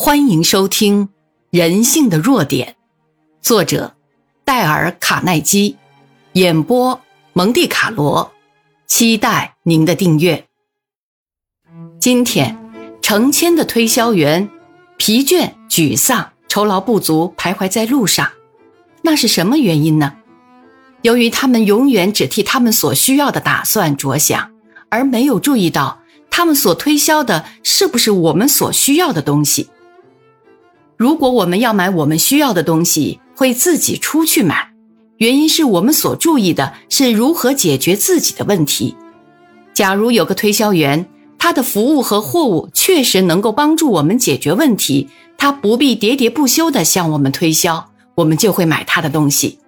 欢迎收听《人性的弱点》，作者戴尔·卡耐基，演播蒙蒂卡罗。期待您的订阅。今天，成千的推销员疲倦、沮丧、酬劳不足，徘徊在路上。那是什么原因呢？由于他们永远只替他们所需要的打算着想，而没有注意到他们所推销的是不是我们所需要的东西。如果我们要买我们需要的东西，会自己出去买，原因是我们所注意的是如何解决自己的问题。假如有个推销员，他的服务和货物确实能够帮助我们解决问题，他不必喋喋不休地向我们推销，我们就会买他的东西。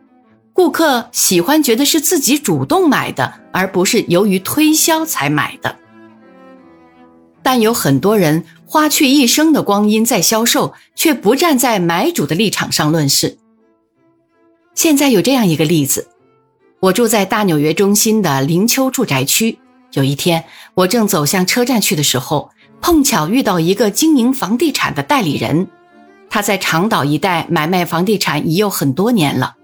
顾客喜欢觉得是自己主动买的，而不是由于推销才买的。但有很多人。花去一生的光阴在销售，却不站在买主的立场上论事。现在有这样一个例子：我住在大纽约中心的灵丘住宅区。有一天，我正走向车站去的时候，碰巧遇到一个经营房地产的代理人。他在长岛一带买卖房地产已有很多年了，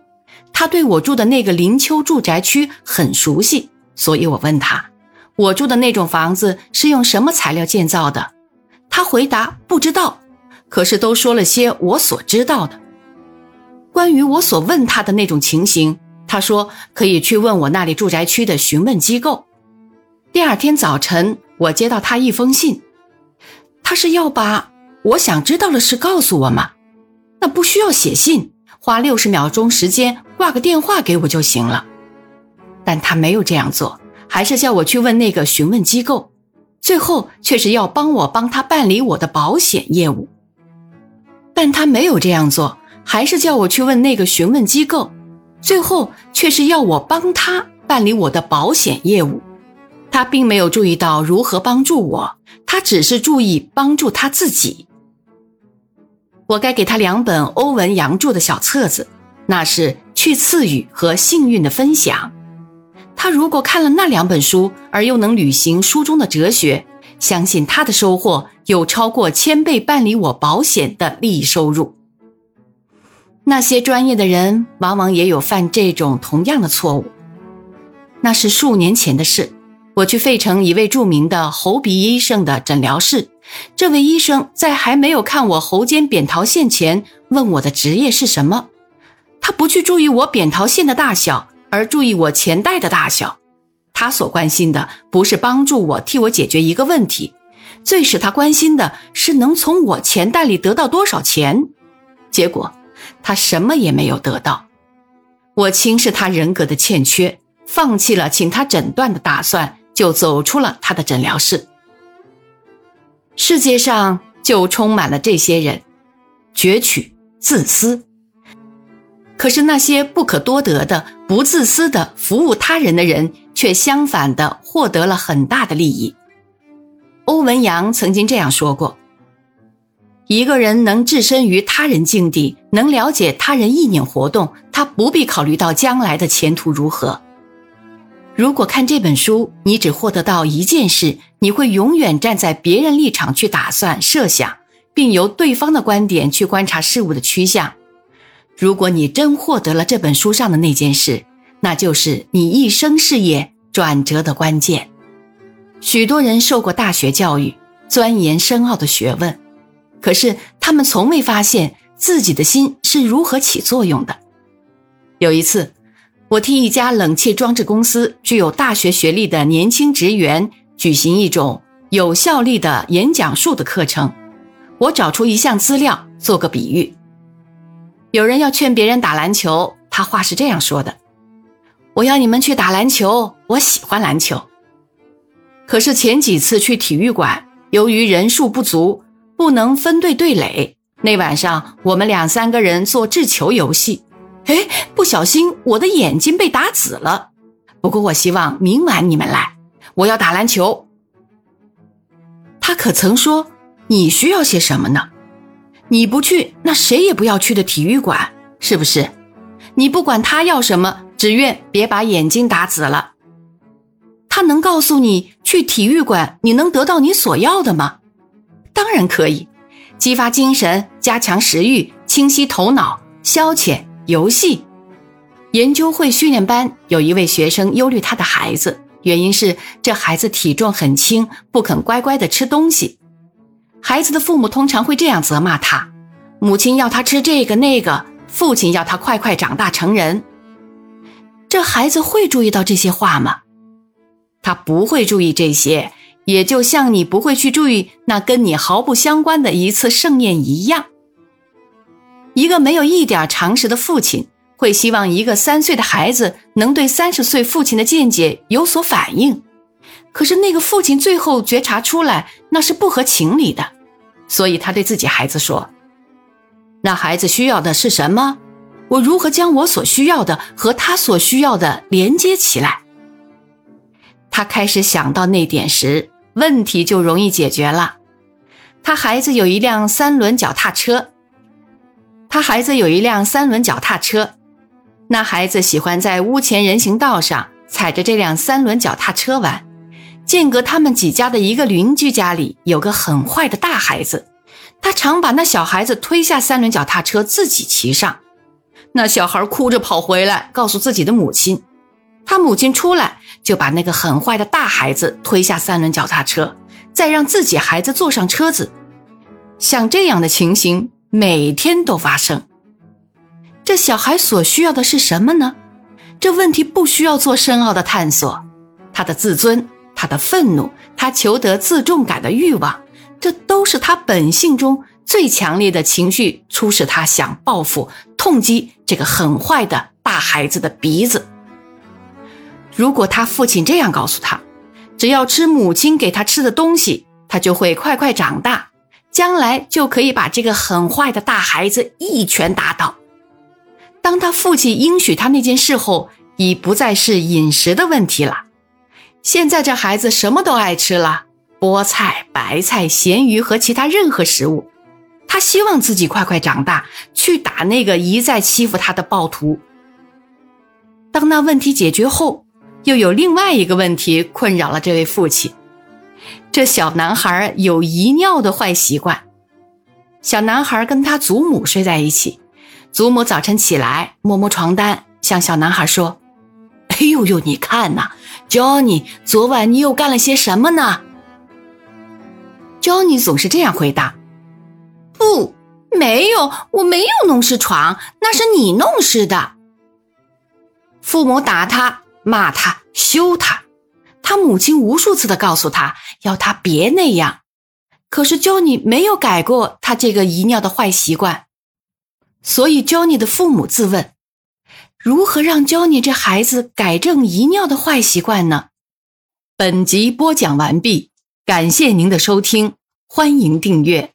他对我住的那个灵丘住宅区很熟悉，所以我问他：“我住的那种房子是用什么材料建造的？”他回答不知道，可是都说了些我所知道的。关于我所问他的那种情形，他说可以去问我那里住宅区的询问机构。第二天早晨，我接到他一封信，他是要把我想知道的事告诉我吗？那不需要写信，花六十秒钟时间挂个电话给我就行了。但他没有这样做，还是叫我去问那个询问机构。最后却是要帮我帮他办理我的保险业务，但他没有这样做，还是叫我去问那个询问机构。最后却是要我帮他办理我的保险业务。他并没有注意到如何帮助我，他只是注意帮助他自己。我该给他两本欧文·杨著的小册子，那是《去赐予》和《幸运的分享》。他如果看了那两本书，而又能履行书中的哲学，相信他的收获有超过千倍办理我保险的利益收入。那些专业的人往往也有犯这种同样的错误。那是数年前的事，我去费城一位著名的喉鼻医生的诊疗室，这位医生在还没有看我喉间扁桃腺前，问我的职业是什么。他不去注意我扁桃腺的大小。而注意我钱袋的大小，他所关心的不是帮助我替我解决一个问题，最使他关心的是能从我钱袋里得到多少钱。结果他什么也没有得到。我轻视他人格的欠缺，放弃了请他诊断的打算，就走出了他的诊疗室。世界上就充满了这些人，攫取、自私。可是那些不可多得的、不自私的服务他人的人，却相反的获得了很大的利益。欧文扬曾经这样说过：“一个人能置身于他人境地，能了解他人意念活动，他不必考虑到将来的前途如何。如果看这本书，你只获得到一件事，你会永远站在别人立场去打算、设想，并由对方的观点去观察事物的趋向。”如果你真获得了这本书上的那件事，那就是你一生事业转折的关键。许多人受过大学教育，钻研深奥的学问，可是他们从未发现自己的心是如何起作用的。有一次，我替一家冷气装置公司具有大学学历的年轻职员举行一种有效力的演讲术的课程，我找出一项资料做个比喻。有人要劝别人打篮球，他话是这样说的：“我要你们去打篮球，我喜欢篮球。”可是前几次去体育馆，由于人数不足，不能分队对垒。那晚上我们两三个人做掷球游戏，哎，不小心我的眼睛被打紫了。不过我希望明晚你们来，我要打篮球。他可曾说你需要些什么呢？你不去，那谁也不要去的体育馆，是不是？你不管他要什么，只愿别把眼睛打紫了。他能告诉你去体育馆，你能得到你所要的吗？当然可以。激发精神、加强食欲、清晰头脑、消遣、游戏。研究会训练班有一位学生忧虑他的孩子，原因是这孩子体重很轻，不肯乖乖的吃东西。孩子的父母通常会这样责骂他：母亲要他吃这个那个，父亲要他快快长大成人。这孩子会注意到这些话吗？他不会注意这些，也就像你不会去注意那跟你毫不相关的一次盛宴一样。一个没有一点常识的父亲，会希望一个三岁的孩子能对三十岁父亲的见解有所反应。可是那个父亲最后觉察出来，那是不合情理的，所以他对自己孩子说：“那孩子需要的是什么？”我如何将我所需要的和他所需要的连接起来？他开始想到那点时，问题就容易解决了。他孩子有一辆三轮脚踏车。他孩子有一辆三轮脚踏车。那孩子喜欢在屋前人行道上踩着这辆三轮脚踏车玩。间隔他们几家的一个邻居家里有个很坏的大孩子，他常把那小孩子推下三轮脚踏车，自己骑上。那小孩哭着跑回来，告诉自己的母亲。他母亲出来就把那个很坏的大孩子推下三轮脚踏车，再让自己孩子坐上车子。像这样的情形每天都发生。这小孩所需要的是什么呢？这问题不需要做深奥的探索。他的自尊，他的愤怒，他求得自重感的欲望，这都是他本性中。最强烈的情绪促使他想报复、痛击这个很坏的大孩子的鼻子。如果他父亲这样告诉他，只要吃母亲给他吃的东西，他就会快快长大，将来就可以把这个很坏的大孩子一拳打倒。当他父亲应许他那件事后，已不再是饮食的问题了。现在这孩子什么都爱吃了，菠菜、白菜、咸鱼和其他任何食物。他希望自己快快长大，去打那个一再欺负他的暴徒。当那问题解决后，又有另外一个问题困扰了这位父亲：这小男孩有遗尿的坏习惯。小男孩跟他祖母睡在一起，祖母早晨起来摸摸床单，向小男孩说：“哎呦呦，你看呐，Johnny，昨晚你又干了些什么呢？”Johnny 总是这样回答。不，没有，我没有弄湿床，那是你弄湿的。父母打他，骂他，羞他，他母亲无数次的告诉他，要他别那样。可是 Johnny 没有改过他这个遗尿的坏习惯，所以 Johnny 的父母自问：如何让 Johnny 这孩子改正遗尿的坏习惯呢？本集播讲完毕，感谢您的收听，欢迎订阅。